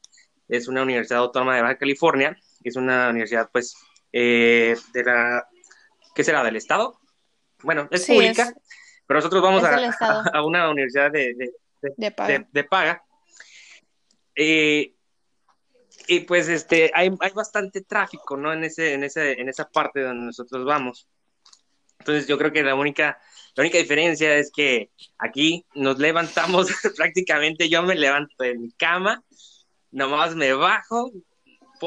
A: es una universidad autónoma de Baja California, es una universidad pues eh, de la, ¿qué será? ¿Del Estado? Bueno, es pública. Pero nosotros vamos a, una universidad de, de, paga. Eh, y pues este hay, hay, bastante tráfico, ¿no? En ese, en ese, en esa parte donde nosotros vamos. Entonces yo creo que la única, la única diferencia es que aquí nos levantamos prácticamente, yo me levanto de mi cama, nomás me bajo,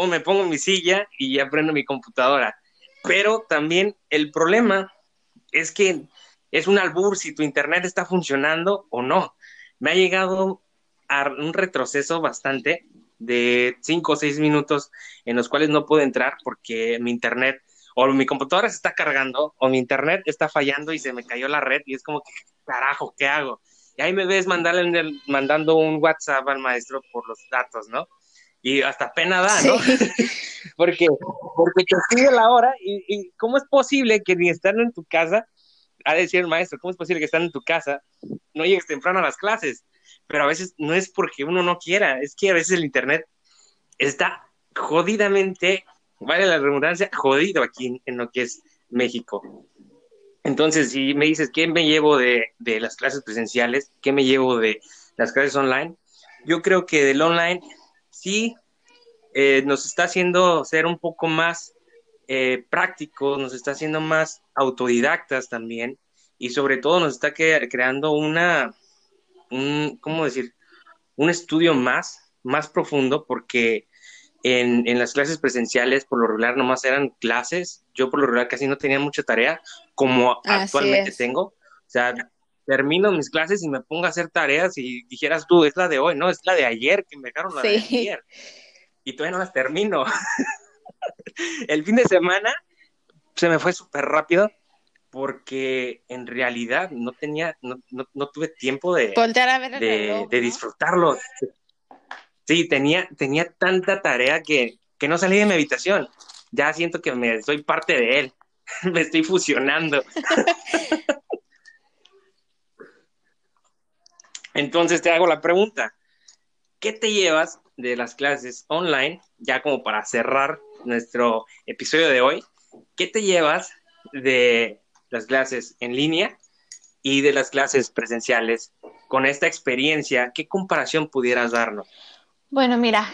A: me pongo mi silla y ya prendo mi computadora. Pero también el problema es que es un albur si tu internet está funcionando o no. Me ha llegado a un retroceso bastante de cinco o seis minutos en los cuales no puedo entrar porque mi internet o mi computadora se está cargando o mi internet está fallando y se me cayó la red y es como que, carajo, ¿qué hago? Y ahí me ves mandando un WhatsApp al maestro por los datos, ¿no? Y hasta pena da, ¿no? porque, porque te sigue la hora y, y, ¿cómo es posible que ni estando en tu casa, a decir el maestro, ¿cómo es posible que estando en tu casa no llegues temprano a las clases? Pero a veces no es porque uno no quiera, es que a veces el Internet está jodidamente, vale la redundancia, jodido aquí en, lo que es México. Entonces, si me dices, ¿qué me llevo de, de, las clases presenciales? ¿Qué me llevo de las clases online? Yo creo que del online sí eh, nos está haciendo ser un poco más eh, prácticos, nos está haciendo más autodidactas también y sobre todo nos está creando una, un, ¿cómo decir? Un estudio más, más profundo porque en, en, las clases presenciales por lo regular nomás eran clases, yo por lo regular casi no tenía mucha tarea como actualmente tengo, o sea, termino mis clases y me pongo a hacer tareas y dijeras tú, es la de hoy, no, es la de ayer que me dejaron la de ayer. Y todavía no las termino. El fin de semana se me fue súper rápido porque en realidad no tenía, no, no, tuve tiempo de, de, disfrutarlo. Sí, tenía, tenía tanta tarea que, que no salí de mi habitación. Ya siento que me soy parte de él. me estoy fusionando. Entonces te hago la pregunta. ¿Qué te llevas de las clases online? Ya como para cerrar nuestro episodio de hoy. ¿Qué te llevas de las clases en línea y de las clases presenciales con esta experiencia? ¿Qué comparación pudieras darnos?
B: Bueno, mira,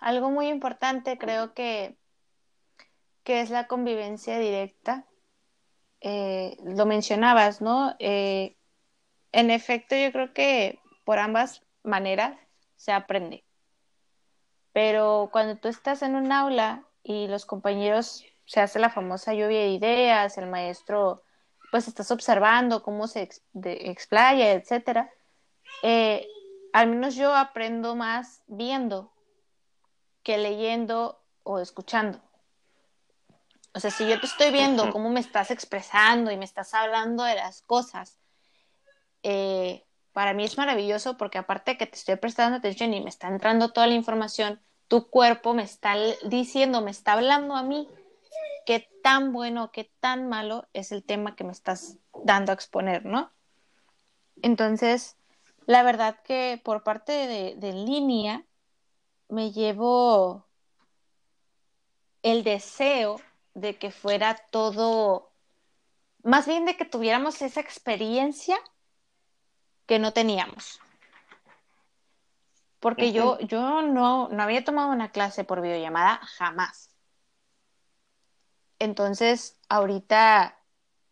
B: algo muy importante creo que, que es la convivencia directa. Eh, lo mencionabas, ¿no? Eh, en efecto, yo creo que por ambas maneras se aprende. Pero cuando tú estás en un aula y los compañeros se hace la famosa lluvia de ideas, el maestro pues estás observando cómo se explaya, etcétera, eh, al menos yo aprendo más viendo que leyendo o escuchando. O sea, si yo te estoy viendo cómo me estás expresando y me estás hablando de las cosas, eh, para mí es maravilloso porque aparte de que te estoy prestando atención y me está entrando toda la información, tu cuerpo me está diciendo, me está hablando a mí qué tan bueno, qué tan malo es el tema que me estás dando a exponer, ¿no? Entonces, la verdad que por parte de, línea me llevo el deseo de que fuera todo, más bien de que tuviéramos esa experiencia que no teníamos. Porque yo, yo no, no había tomado una clase por videollamada jamás. Entonces, ahorita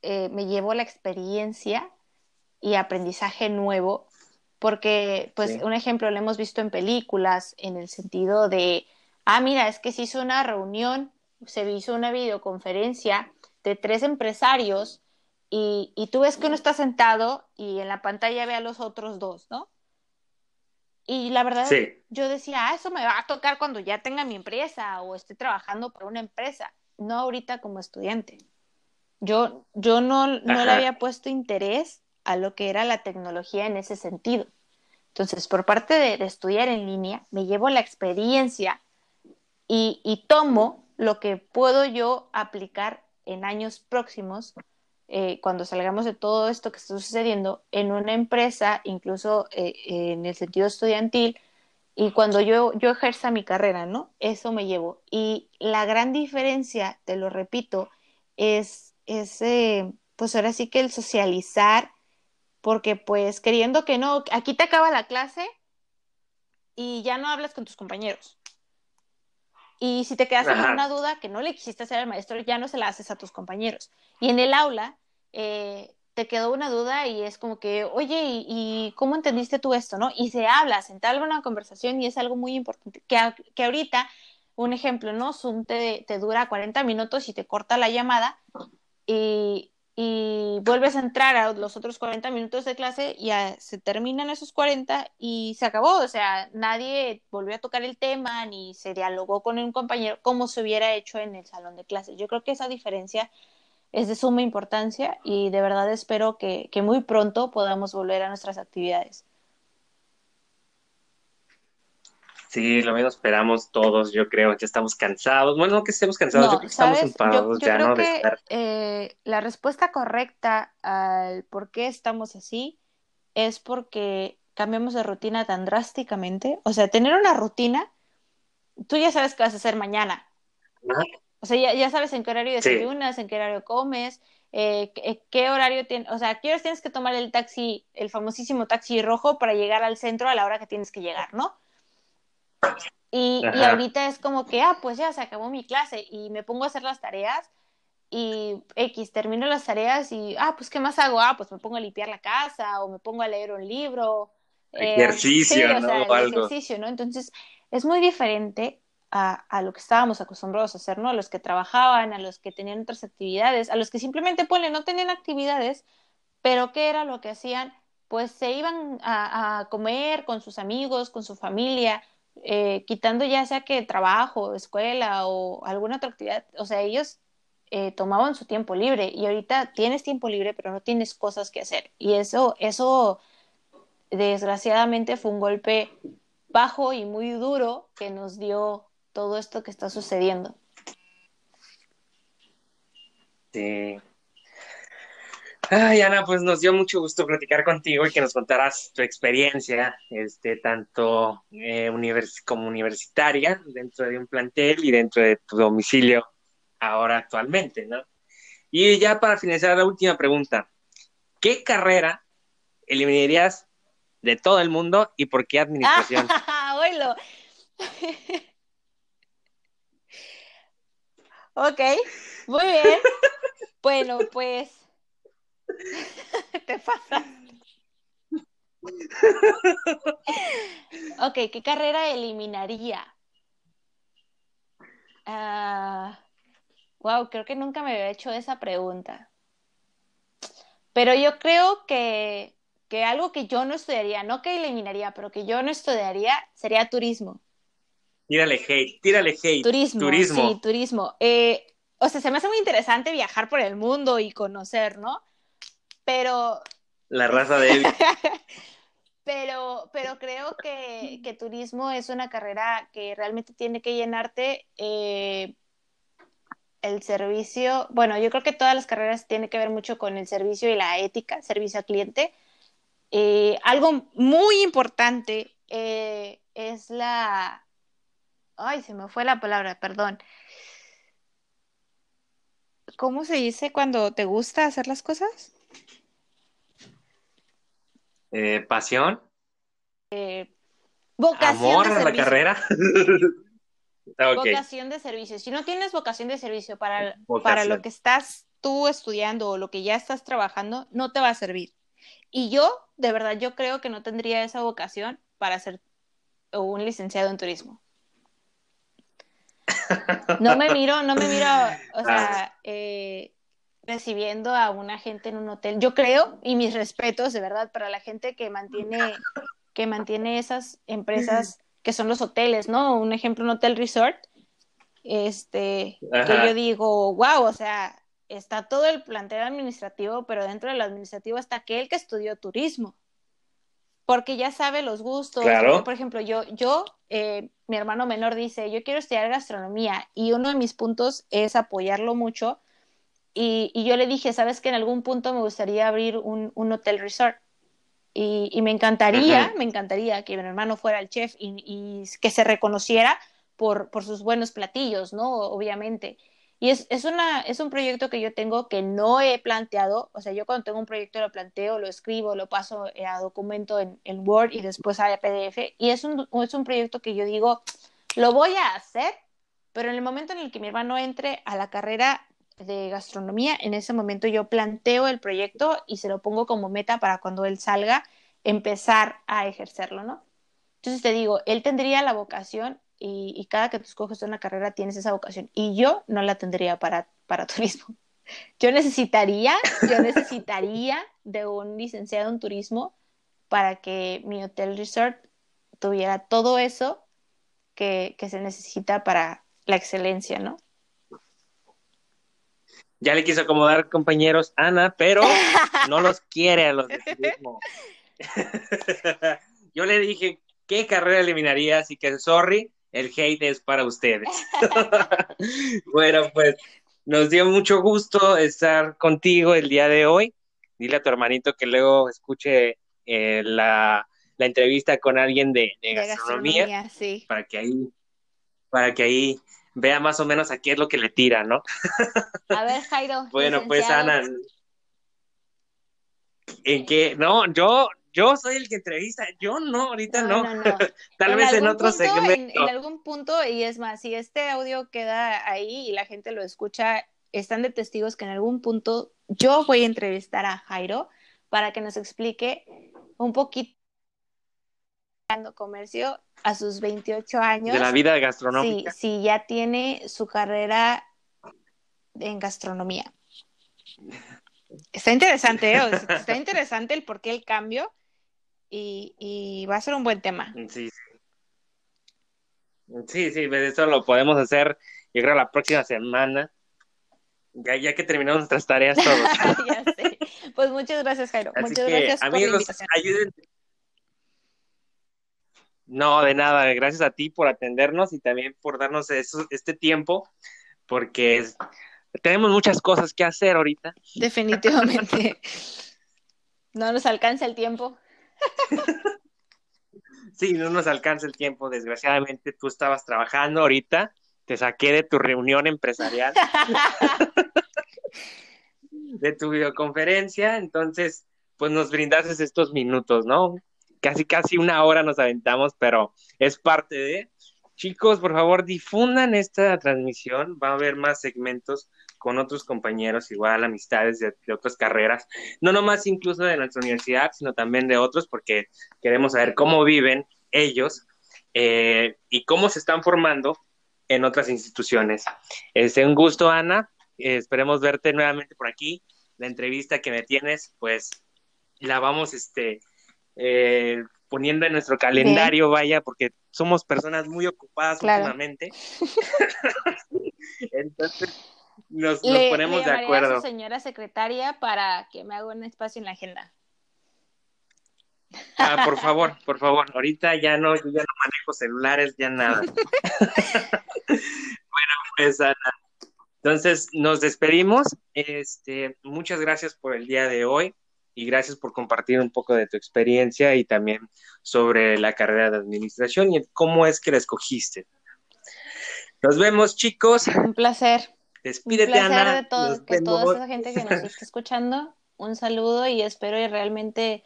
B: eh, me llevo la experiencia y aprendizaje nuevo porque pues un ejemplo lo hemos visto en películas en el sentido de, ah, mira, es que se hizo una reunión, se hizo una videoconferencia de tres empresarios y, y tú ves que uno está sentado y en la pantalla ve a los otros dos, ¿no? Y la verdad, yo decía, ah, eso me va a tocar cuando ya tenga mi empresa o esté trabajando para una empresa, no ahorita como estudiante. Yo, yo no, no le había puesto interés a lo que era la tecnología en ese sentido. Entonces, por parte de, estudiar en línea, me llevo la experiencia y, tomo lo que puedo yo aplicar en años próximos, eh, cuando salgamos de todo esto que está sucediendo, en una empresa, incluso eh, en el sentido estudiantil, y cuando yo, yo ejerza mi carrera, ¿no? Eso me llevo. Y la gran diferencia, te lo repito, es, ese pues ahora sí que el socializar porque pues queriendo que no, aquí te acaba la clase y ya no hablas con tus compañeros. Y si te quedas con una duda que no le quisiste hacer al maestro, ya no se la haces a tus compañeros. Y en el aula eh, te quedó una duda y es como que, oye, ¿y, cómo entendiste tú esto? ¿no? Y se habla, se entabla una conversación y es algo muy importante. Que, que ahorita, un ejemplo, ¿no? Zoom te, te dura 40 minutos y te corta la llamada y, y vuelves a entrar a los otros 40 minutos de clase y se terminan esos 40 y se acabó, o sea, nadie volvió a tocar el tema ni se dialogó con un compañero como se hubiera hecho en el salón de clase. Yo creo que esa diferencia es de suma importancia y de verdad espero que, que muy pronto podamos volver a nuestras actividades.
A: Sí, lo mismo esperamos todos, yo creo, que estamos cansados. Bueno, no que estemos cansados, yo creo que estamos enfadados ya, ¿no?
B: Que, eh, la respuesta correcta al por qué estamos así es porque cambiamos de rutina tan drásticamente. O sea, tener una rutina, tú ya sabes qué vas a hacer mañana. O sea, ya, sabes en qué horario desayunas, en qué horario comes, eh, eh, qué horario tienes, o sea, qué horas tienes que tomar el taxi, el famosísimo taxi rojo para llegar al centro a la hora que tienes que llegar, ¿no? Y, ahorita es como que, ah, pues ya se acabó mi clase y me pongo a hacer las tareas y X, termino las tareas y, ah, pues ¿qué más hago? Ah, pues me pongo a limpiar la casa o me pongo a leer un libro.
A: Eh, ejercicio, ¿no?
B: O ejercicio, ¿no? Entonces, es muy diferente a, lo que estábamos acostumbrados a hacer, ¿no? A los que trabajaban, a los que tenían otras actividades, a los que simplemente, ponle, no tenían actividades, pero ¿qué era lo que hacían? Pues se iban a, a comer con sus amigos, con su familia, eh, quitando ya sea que trabajo, escuela o alguna otra actividad, o sea, ellos eh, tomaban su tiempo libre y ahorita tienes tiempo libre pero no tienes cosas que hacer y eso, eso desgraciadamente fue un golpe bajo y muy duro que nos dio todo esto que está sucediendo.
A: Sí, Ay, Ana, pues nos dio mucho gusto platicar contigo y que nos contaras tu experiencia, este, tanto eh, como universitaria dentro de un plantel y dentro de tu domicilio ahora actualmente, ¿no? Y ya para finalizar la última pregunta, ¿qué carrera eliminarías de todo el mundo y por qué administración?
B: ¡Oilo! Ok, muy bien. Bueno, pues Te pasa. ok, ¿qué carrera eliminaría? wow, ah, creo que nunca me había hecho esa pregunta. Pero yo creo que, que algo que yo no estudiaría, no que eliminaría, pero que yo no estudiaría, sería turismo.
A: Tírale hate, tírale hate.
B: Turismo, turismo. sí, turismo. Eh, o sea, se me hace muy interesante viajar por el mundo y conocer, ¿no? pero...
A: La raza de
B: pero, pero creo que, que, turismo es una carrera que realmente tiene que llenarte eh, el servicio. Bueno, yo creo que todas las carreras tienen que ver mucho con el servicio y la ética, servicio al cliente. Eh, algo muy importante eh, es la... Ay, se me fue la palabra, perdón. ¿Cómo se dice cuando te gusta hacer las cosas?
A: Eh, pasión.
B: Eh, vocación
A: Amor a la carrera.
B: Vocación de servicio. Si no tienes vocación de servicio para, para lo que estás tú estudiando o lo que ya estás trabajando, no te va a servir. Y yo, de verdad, yo creo que no tendría esa vocación para ser un licenciado en turismo. No me miro, no me miro, o sea, eh, recibiendo a una gente en un hotel. Yo creo, y mis respetos de verdad para la gente que mantiene, que mantiene esas empresas que son los hoteles, ¿no? Un ejemplo, un hotel resort, este, que yo digo, wow, o sea, está todo el plantel administrativo, pero dentro del administrativo está aquel que estudió turismo, porque ya sabe los gustos. Por ejemplo, yo, yo, eh, mi hermano menor dice, yo quiero estudiar gastronomía y uno de mis puntos es apoyarlo mucho y, yo le dije, sabes que en algún punto me gustaría abrir un, hotel resort. Y, me encantaría, me encantaría que mi hermano fuera el chef y, que se reconociera por, por, sus buenos platillos, ¿no? Obviamente. Y es, es, una, es un proyecto que yo tengo que no he planteado, o sea, yo cuando tengo un proyecto lo planteo, lo escribo, lo paso a documento en, en Word y después a PDF. Y es un, es un proyecto que yo digo, lo voy a hacer, pero en el momento en el que mi hermano entre a la carrera de gastronomía, en ese momento yo planteo el proyecto y se lo pongo como meta para cuando él salga empezar a ejercerlo, ¿no? Entonces te digo, él tendría la vocación y, cada que tú escoges una carrera tienes esa vocación y yo no la tendría para, para turismo. Yo necesitaría, yo necesitaría de un licenciado en turismo para que mi hotel resort tuviera todo eso que, que se necesita para la excelencia, ¿no?
A: Ya le quiso acomodar compañeros Ana, pero no los quiere a los de turismo. Yo le dije, ¿qué carrera eliminaría? Así que, sorry, el hate es para ustedes. bueno, pues nos dio mucho gusto estar contigo el día de hoy. Dile a tu hermanito que luego escuche eh, la, entrevista con alguien de, gastronomía, para que ahí para que ahí vea más o menos a qué es lo que le tira, ¿no?
B: A ver, Jairo.
A: bueno, pues Ana, ¿en qué? No, yo yo soy el que entrevista, yo no, ahorita no. Tal vez en otro segmento.
B: En, algún punto, y es más, si este audio queda ahí y la gente lo escucha, están de testigos que en algún punto yo voy a entrevistar a Jairo para que nos explique un poquito comercio a sus 28 años.
A: De la vida gastronómica.
B: Sí, sí, ya tiene su carrera en gastronomía. Está interesante, ¿eh? está interesante el por qué el cambio y, va a ser un buen tema.
A: Sí, sí. Sí, pues eso lo podemos hacer, yo creo, la próxima semana. Ya, ya que terminamos nuestras tareas todos.
B: ya sé. Pues muchas gracias, Jairo. muchas gracias amigos, por ayuden.
A: No, de nada. Gracias a ti por atendernos y también por darnos este tiempo, porque tenemos muchas cosas que hacer ahorita.
B: Definitivamente. no nos alcanza el tiempo.
A: Sí, no nos alcanza el tiempo, desgraciadamente tú estabas trabajando ahorita, te saqué de tu reunión empresarial, de tu videoconferencia, entonces pues nos brindaste estos minutos, ¿no? Casi, casi una hora nos aventamos, pero es parte de... Chicos, por favor, difundan esta transmisión, va a haber más segmentos con otros compañeros, igual amistades de, otras carreras, no nomás incluso de nuestra universidad, sino también de otros, porque queremos saber cómo viven ellos eh, y cómo se están formando en otras instituciones. Este, un gusto, Ana. esperemos verte nuevamente por aquí. La entrevista que me tienes, pues la vamos este, eh, poniendo en nuestro calendario, vaya, porque somos personas muy ocupadas últimamente. Entonces, nos, ponemos de acuerdo.
B: A su señora secretaria para que me haga un espacio en la agenda.
A: Ah, por favor, por favor. Ahorita ya no, yo ya no manejo celulares, ya nada. bueno, pues Ana. Entonces, nos despedimos. Este, muchas gracias por el día de hoy y gracias por compartir un poco de tu experiencia y también sobre la carrera de administración y cómo es que la escogiste. Nos vemos, chicos.
B: Un placer.
A: Despídete,
B: Un placer de todo, que toda esa gente que nos está escuchando, un saludo y espero que realmente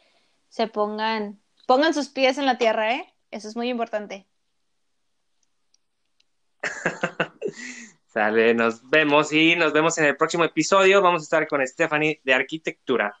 B: se pongan, pongan sus pies en la tierra, ¿eh? Eso es muy importante.
A: Sale, nos vemos y nos vemos en el próximo episodio. Vamos a estar con Stephanie de Arquitectura.